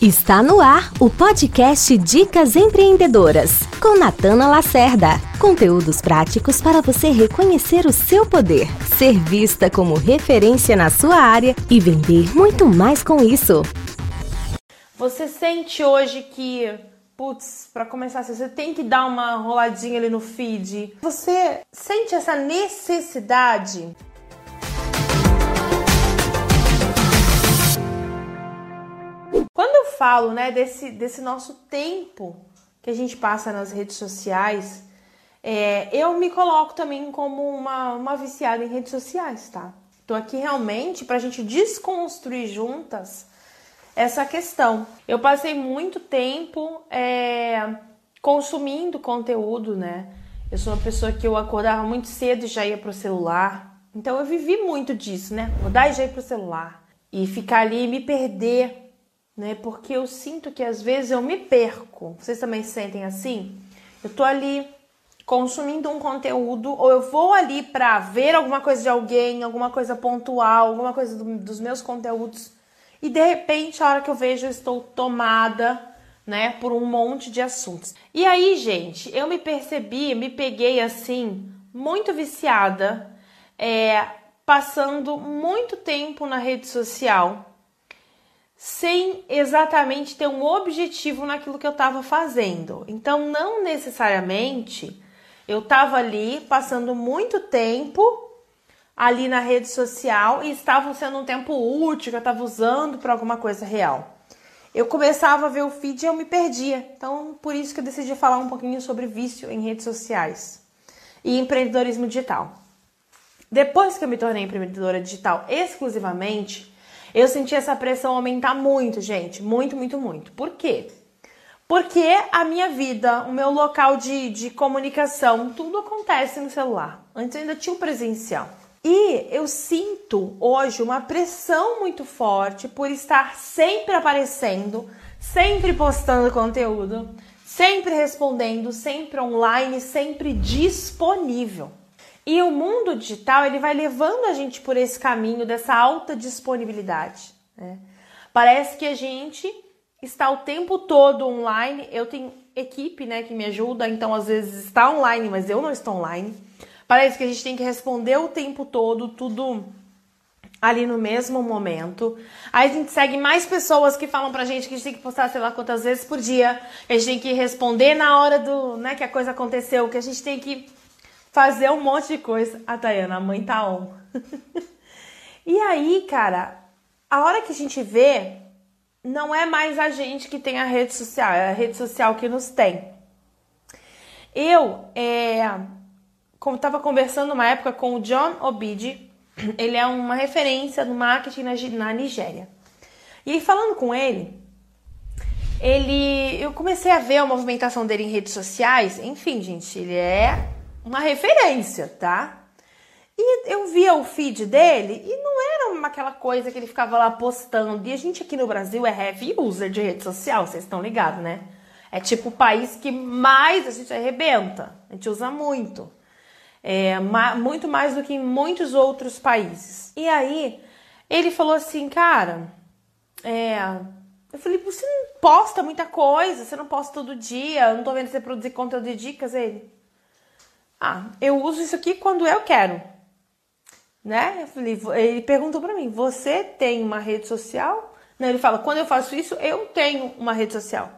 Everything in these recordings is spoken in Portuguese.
Está no ar o podcast Dicas Empreendedoras, com Natana Lacerda. Conteúdos práticos para você reconhecer o seu poder, ser vista como referência na sua área e vender muito mais com isso. Você sente hoje que, putz, para começar, você tem que dar uma roladinha ali no feed. Você sente essa necessidade falo né, desse, desse nosso tempo que a gente passa nas redes sociais, é, eu me coloco também como uma, uma viciada em redes sociais, tá? Tô aqui realmente para a gente desconstruir juntas essa questão. Eu passei muito tempo é, consumindo conteúdo, né? Eu sou uma pessoa que eu acordava muito cedo e já ia pro celular. Então eu vivi muito disso, né? Acordar e já ir pro celular. E ficar ali e me perder né? Porque eu sinto que às vezes eu me perco. Vocês também sentem assim? Eu tô ali consumindo um conteúdo ou eu vou ali para ver alguma coisa de alguém, alguma coisa pontual, alguma coisa do, dos meus conteúdos e de repente a hora que eu vejo eu estou tomada, né, por um monte de assuntos. E aí, gente, eu me percebi, me peguei assim muito viciada, é, passando muito tempo na rede social sem exatamente ter um objetivo naquilo que eu estava fazendo. Então, não necessariamente eu estava ali passando muito tempo ali na rede social e estava sendo um tempo útil que eu estava usando para alguma coisa real. Eu começava a ver o feed e eu me perdia. Então, por isso que eu decidi falar um pouquinho sobre vício em redes sociais e empreendedorismo digital. Depois que eu me tornei empreendedora digital exclusivamente, eu senti essa pressão aumentar muito, gente. Muito, muito, muito. Por quê? Porque a minha vida, o meu local de, de comunicação, tudo acontece no celular. Antes eu ainda tinha o presencial. E eu sinto hoje uma pressão muito forte por estar sempre aparecendo, sempre postando conteúdo, sempre respondendo, sempre online, sempre disponível. E o mundo digital ele vai levando a gente por esse caminho dessa alta disponibilidade. Né? Parece que a gente está o tempo todo online. Eu tenho equipe né, que me ajuda, então às vezes está online, mas eu não estou online. Parece que a gente tem que responder o tempo todo, tudo ali no mesmo momento. Aí a gente segue mais pessoas que falam pra gente que a gente tem que postar sei lá quantas vezes por dia, a gente tem que responder na hora do, né, que a coisa aconteceu, que a gente tem que fazer um monte de coisa. A Tayana, a mãe tá on. e aí, cara, a hora que a gente vê, não é mais a gente que tem a rede social, é a rede social que nos tem. Eu, é, como estava conversando uma época com o John Obidi, ele é uma referência no marketing na, na Nigéria. E aí, falando com ele, ele, eu comecei a ver a movimentação dele em redes sociais. Enfim, gente, ele é uma referência, tá? E eu via o feed dele e não era aquela coisa que ele ficava lá postando. E a gente aqui no Brasil é heavy user de rede social, vocês estão ligados, né? É tipo o país que mais a gente arrebenta. A gente usa muito. É, ma muito mais do que em muitos outros países. E aí, ele falou assim, cara, é, eu falei, você não posta muita coisa, você não posta todo dia, eu não tô vendo você produzir conteúdo de dicas. Ele, ah, eu uso isso aqui quando eu quero. Né? Ele perguntou para mim: Você tem uma rede social? Ele fala: Quando eu faço isso, eu tenho uma rede social.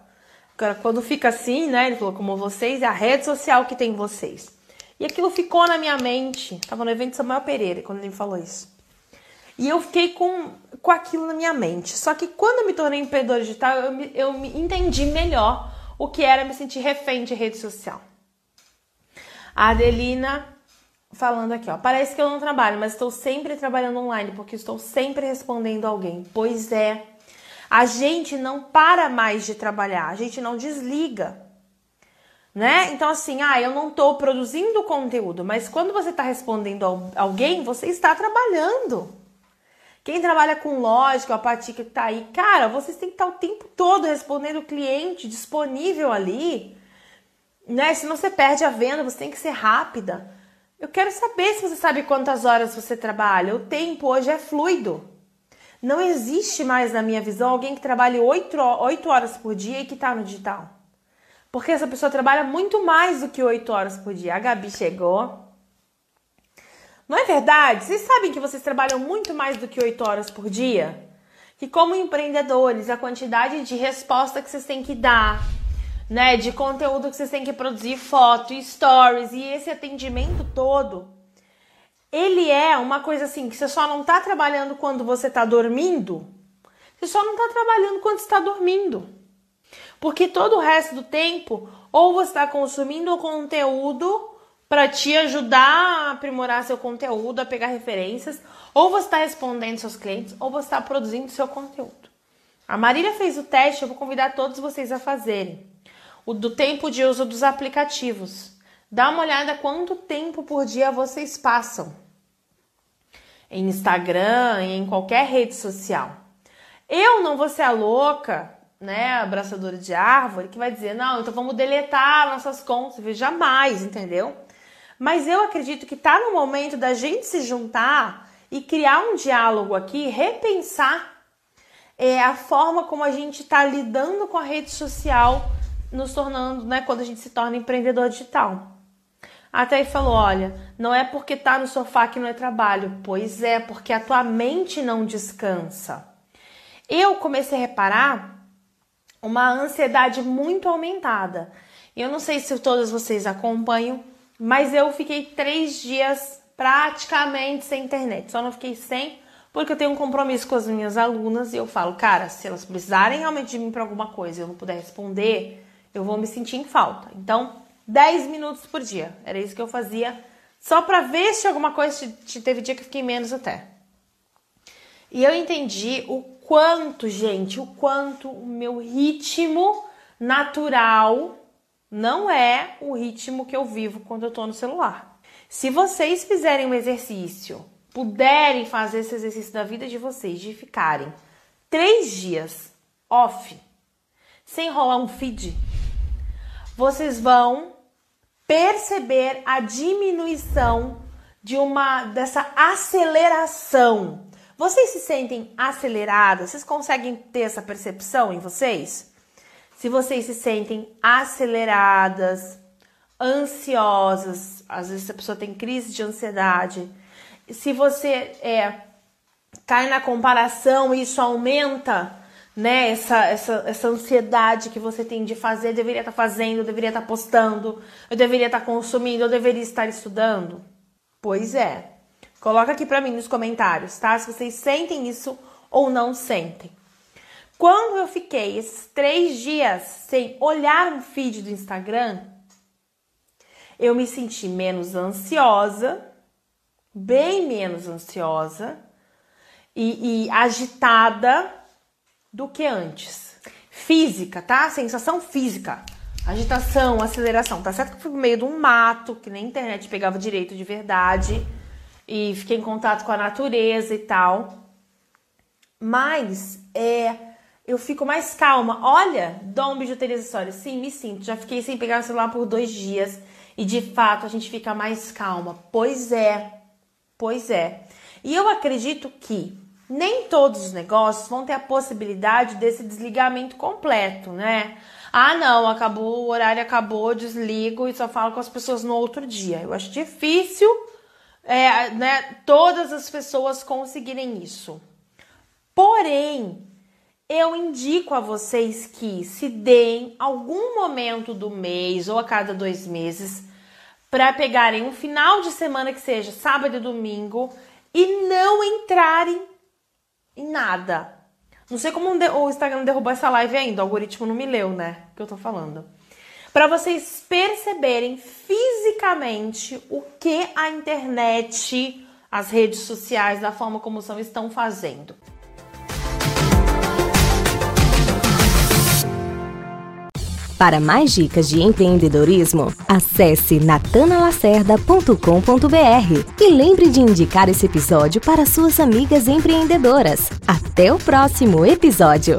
Quando fica assim, né? Ele falou: Como vocês, é a rede social que tem vocês. E aquilo ficou na minha mente. Tava no evento Samuel Pereira quando ele me falou isso. E eu fiquei com, com aquilo na minha mente. Só que quando eu me tornei empreendedora digital, eu me, eu me entendi melhor o que era me sentir refém de rede social. A Adelina falando aqui, ó. Parece que eu não trabalho, mas estou sempre trabalhando online porque estou sempre respondendo alguém. Pois é. A gente não para mais de trabalhar, a gente não desliga. Né? Então, assim, ah, eu não estou produzindo conteúdo, mas quando você está respondendo alguém, você está trabalhando. Quem trabalha com lógica, a Patica que está aí, cara, vocês têm que estar o tempo todo respondendo o cliente, disponível ali né? Senão você perde a venda, você tem que ser rápida. Eu quero saber se você sabe quantas horas você trabalha. O tempo hoje é fluido. Não existe mais, na minha visão, alguém que trabalhe 8, 8 horas por dia e que está no digital. Porque essa pessoa trabalha muito mais do que 8 horas por dia. A Gabi chegou. Não é verdade? Vocês sabem que vocês trabalham muito mais do que 8 horas por dia? Que como empreendedores, a quantidade de resposta que vocês têm que dar, né, de conteúdo que vocês têm que produzir, foto, stories e esse atendimento todo, ele é uma coisa assim que você só não está trabalhando quando você está dormindo. Você só não está trabalhando quando está dormindo. Porque todo o resto do tempo, ou você está consumindo o conteúdo para te ajudar a aprimorar seu conteúdo, a pegar referências, ou você está respondendo seus clientes, ou você está produzindo seu conteúdo. A Marília fez o teste, eu vou convidar todos vocês a fazerem. O do tempo de uso dos aplicativos. Dá uma olhada quanto tempo por dia vocês passam em Instagram, em qualquer rede social. Eu não vou ser a louca, né, abraçadora de árvore, que vai dizer, não, então vamos deletar nossas contas. Jamais, entendeu? Mas eu acredito que tá no momento da gente se juntar e criar um diálogo aqui, repensar é, a forma como a gente está lidando com a rede social, nos tornando, né, quando a gente se torna empreendedor digital. Até aí falou: olha, não é porque tá no sofá que não é trabalho. Pois é, porque a tua mente não descansa. Eu comecei a reparar uma ansiedade muito aumentada. Eu não sei se todas vocês acompanham, mas eu fiquei três dias praticamente sem internet. Só não fiquei sem porque eu tenho um compromisso com as minhas alunas e eu falo, cara, se elas precisarem realmente de mim para alguma coisa e eu não puder responder, eu vou me sentir em falta. Então, 10 minutos por dia. Era isso que eu fazia, só para ver se alguma coisa teve dia que eu fiquei menos até. E eu entendi o quanto, gente, o quanto o meu ritmo natural não é o ritmo que eu vivo quando eu tô no celular. Se vocês fizerem um exercício, puderem fazer esse exercício da vida de vocês, de ficarem três dias off, sem rolar um feed, vocês vão perceber a diminuição de uma dessa aceleração. Vocês se sentem aceleradas? Vocês conseguem ter essa percepção em vocês? Se vocês se sentem aceleradas, ansiosas, às vezes a pessoa tem crise de ansiedade. Se você é, cai na comparação isso aumenta né? Essa, essa, essa ansiedade que você tem de fazer, eu deveria estar tá fazendo, eu deveria estar tá postando, eu deveria estar tá consumindo, eu deveria estar estudando? Pois é. Coloca aqui para mim nos comentários, tá? Se vocês sentem isso ou não sentem. Quando eu fiquei esses três dias sem olhar no feed do Instagram, eu me senti menos ansiosa, bem menos ansiosa e, e agitada do que antes. Física, tá? Sensação física. Agitação, aceleração. Tá certo que eu fui meio de um mato, que nem internet pegava direito de verdade. E fiquei em contato com a natureza e tal. Mas é, eu fico mais calma. Olha, Dom Bijuterias Histórias. Sim, me sinto. Já fiquei sem pegar o celular por dois dias. E de fato a gente fica mais calma. Pois é, pois é. E eu acredito que nem todos os negócios vão ter a possibilidade desse desligamento completo, né? Ah, não, acabou, o horário acabou, desligo e só falo com as pessoas no outro dia. Eu acho difícil, é, né, todas as pessoas conseguirem isso. Porém, eu indico a vocês que se deem algum momento do mês ou a cada dois meses para pegarem um final de semana que seja sábado e domingo e não entrarem em nada. Não sei como o Instagram derrubou essa live ainda, o algoritmo não me leu, né? Que eu tô falando. Para vocês perceberem fisicamente o que a internet, as redes sociais, da forma como são, estão fazendo. Para mais dicas de empreendedorismo, acesse natanalacerda.com.br e lembre de indicar esse episódio para suas amigas empreendedoras. Até o próximo episódio!